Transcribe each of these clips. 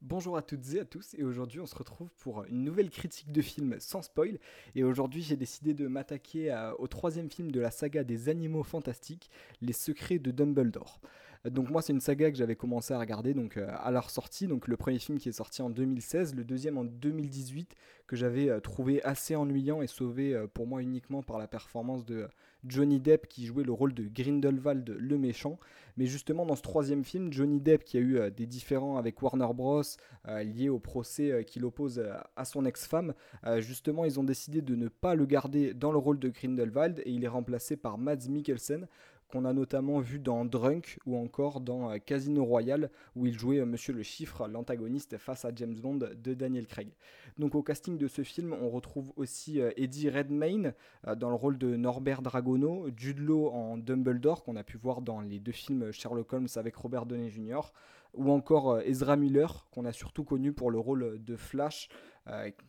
Bonjour à toutes et à tous, et aujourd'hui on se retrouve pour une nouvelle critique de film sans spoil. Et aujourd'hui j'ai décidé de m'attaquer au troisième film de la saga des animaux fantastiques, Les Secrets de Dumbledore. Donc moi c'est une saga que j'avais commencé à regarder donc euh, à leur sortie, donc le premier film qui est sorti en 2016, le deuxième en 2018 que j'avais euh, trouvé assez ennuyant et sauvé euh, pour moi uniquement par la performance de Johnny Depp qui jouait le rôle de Grindelwald le méchant. Mais justement dans ce troisième film, Johnny Depp qui a eu des différends avec Warner Bros liés au procès qu'il oppose à son ex-femme, justement ils ont décidé de ne pas le garder dans le rôle de Grindelwald et il est remplacé par Mads Mikkelsen qu'on a notamment vu dans Drunk ou encore dans euh, Casino Royale où il jouait euh, Monsieur le Chiffre, l'antagoniste face à James Bond de Daniel Craig. Donc au casting de ce film, on retrouve aussi euh, Eddie Redmayne dans le rôle de Norbert Dragono, Jude Law en Dumbledore qu'on a pu voir dans les deux films Sherlock Holmes avec Robert Downey Jr. ou encore Ezra Miller qu'on a surtout connu pour le rôle de Flash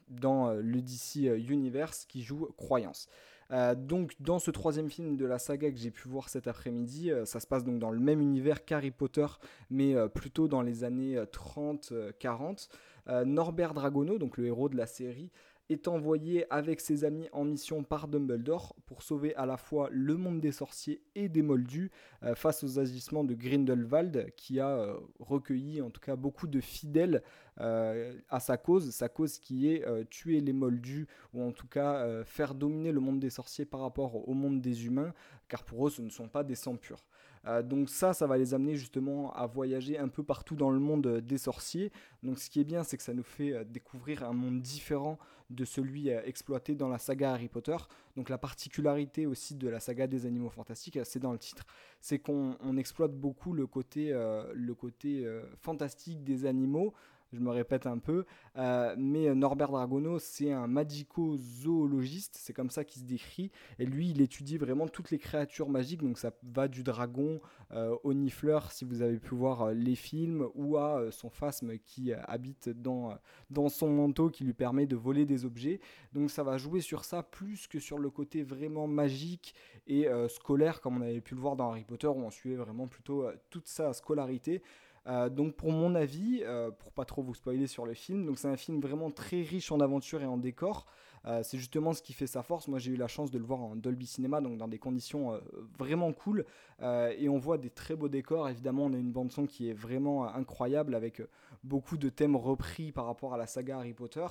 dans le DC Universe qui joue Croyance. Euh, donc dans ce troisième film de la saga que j'ai pu voir cet après-midi, euh, ça se passe donc dans le même univers qu'Harry Potter, mais euh, plutôt dans les années 30-40. Norbert Dragono, donc le héros de la série, est envoyé avec ses amis en mission par Dumbledore pour sauver à la fois le monde des sorciers et des moldus euh, face aux agissements de Grindelwald qui a euh, recueilli en tout cas beaucoup de fidèles euh, à sa cause, sa cause qui est tuer les moldus ou en tout cas faire dominer le monde des sorciers par rapport au monde des humains car pour eux ce ne sont pas des sangs purs. Euh, donc ça, ça va les amener justement à voyager un peu partout dans le monde euh, des sorciers. Donc ce qui est bien, c'est que ça nous fait euh, découvrir un monde différent de celui exploité dans la saga Harry Potter. Donc la particularité aussi de la saga des animaux fantastiques, c'est dans le titre, c'est qu'on exploite beaucoup le côté, le côté fantastique des animaux je me répète un peu, euh, mais Norbert Dragono, c'est un magico-zoologiste, c'est comme ça qu'il se décrit, et lui, il étudie vraiment toutes les créatures magiques, donc ça va du dragon euh, au nifleur, si vous avez pu voir euh, les films, ou à son phasme qui habite dans, dans son manteau, qui lui permet de voler des objets, donc ça va jouer sur ça plus que sur le côté vraiment magique et scolaire, comme on avait pu le voir dans Harry Potter, où on suivait vraiment plutôt toute sa scolarité. Euh, donc pour mon avis, euh, pour pas trop vous spoiler sur le film, donc c'est un film vraiment très riche en aventure et en décor. Euh, c'est justement ce qui fait sa force. Moi j'ai eu la chance de le voir en Dolby Cinema, donc dans des conditions vraiment cool. et on voit des très beaux décors. Évidemment, on a une bande son qui est vraiment incroyable avec beaucoup de thèmes repris par rapport à la saga Harry Potter.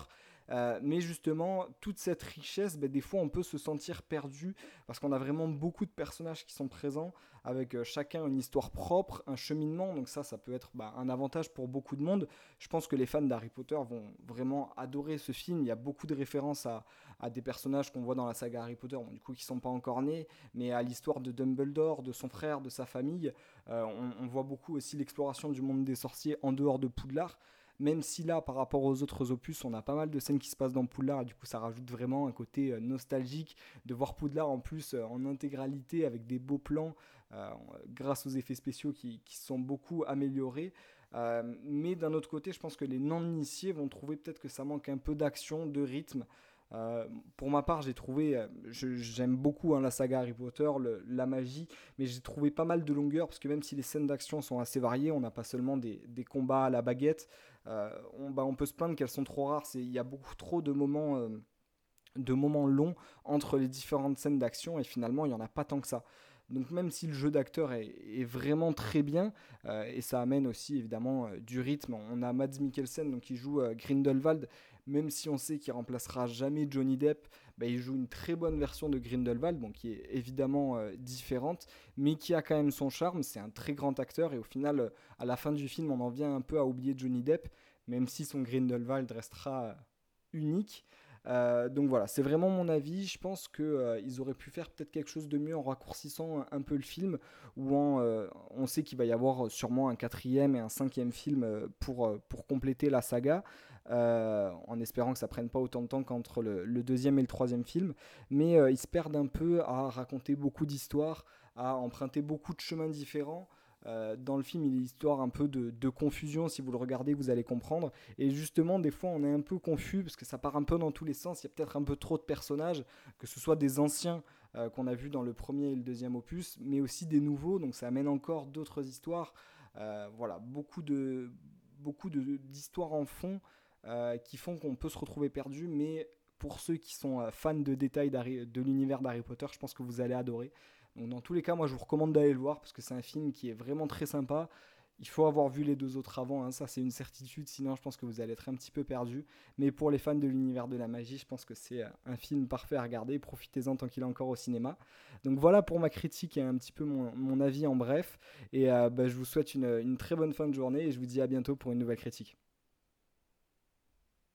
Euh, mais justement, toute cette richesse, ben, des fois, on peut se sentir perdu parce qu'on a vraiment beaucoup de personnages qui sont présents avec euh, chacun une histoire propre, un cheminement. Donc ça, ça peut être bah, un avantage pour beaucoup de monde. Je pense que les fans d'Harry Potter vont vraiment adorer ce film. Il y a beaucoup de références à, des personnages qu'on voit dans la saga Harry Potter, du coup qui sont pas encore nés, mais à l'histoire de Dumbledore, de son frère, de sa famille. Euh, on, on voit beaucoup aussi l'exploration du monde des sorciers en dehors de Poudlard même si là, par rapport aux autres opus, on a pas mal de scènes qui se passent dans Poudlard, du coup, ça rajoute vraiment un côté euh, nostalgique de voir Poudlard en plus euh, en intégralité avec des beaux plans, euh, grâce aux effets spéciaux qui, qui sont beaucoup améliorés. mais d'un autre côté, je pense que les non-initiés vont trouver peut-être que ça manque un peu d'action, de rythme. Euh, pour ma part, j'ai trouvé, euh, j'aime beaucoup hein, la saga Harry Potter, la magie, mais j'ai trouvé pas mal de longueur parce que même si les scènes d'action sont assez variées, on n'a pas seulement des, combats à la baguette. Euh, on, bah, on, peut se plaindre qu'elles sont trop rares. Il y a beaucoup trop de moments, de moments longs entre les différentes scènes d'action et finalement il n'y en a pas tant que ça. Donc même si le jeu d'acteur est, vraiment très bien, et ça amène aussi évidemment du rythme, on a Mads Mikkelsen donc, qui joue Grindelwald, même si on sait qu'il remplacera jamais Johnny Depp, bah, il joue une très bonne version de Grindelwald, qui est évidemment euh, différente, mais qui a quand même son charme. C'est un très grand acteur et au final, euh, à la fin du film, on en vient un peu à oublier Johnny Depp, même si son Grindelwald restera euh, donc voilà, c'est vraiment mon avis. Je pense qu'ils auraient pu faire peut-être quelque chose de mieux en raccourcissant un, peu le film, ou en, on sait qu'il va y avoir sûrement un quatrième et un cinquième film pour, pour compléter la saga. Euh, en espérant que ça prenne pas autant de temps qu'entre le, deuxième et le troisième film. Mais euh, ils se perdent un peu à raconter beaucoup d'histoires, à emprunter beaucoup de chemins différents. Euh, dans le film, il y a l'histoire un peu de, confusion. Si vous le regardez, vous allez comprendre. Et justement, des fois, on est un peu confus parce que ça part un peu dans tous les sens. Il y a peut-être un peu trop de personnages, que ce soit des anciens qu'on a vus dans le premier et le deuxième opus, mais aussi des nouveaux. Donc ça amène encore d'autres histoires. voilà, beaucoup de, beaucoup d'histoires en fond qui font qu'on peut se retrouver perdu, mais pour ceux qui sont fans de détails de l'univers d'Harry Potter, je pense que vous allez adorer. Dans tous les cas, moi je vous recommande d'aller le voir parce que c'est un film qui est vraiment très sympa. Il faut avoir vu les deux autres avant, hein, ça c'est une certitude, sinon je pense que vous allez être un petit peu perdu. Mais pour les fans de l'univers de la magie, je pense que c'est euh, un film parfait à regarder, profitez-en tant qu'il est encore au cinéma. Donc voilà pour ma critique et un petit peu mon, avis en bref. Et euh, bah, je vous souhaite une très bonne fin de journée et je vous dis à bientôt pour une nouvelle critique.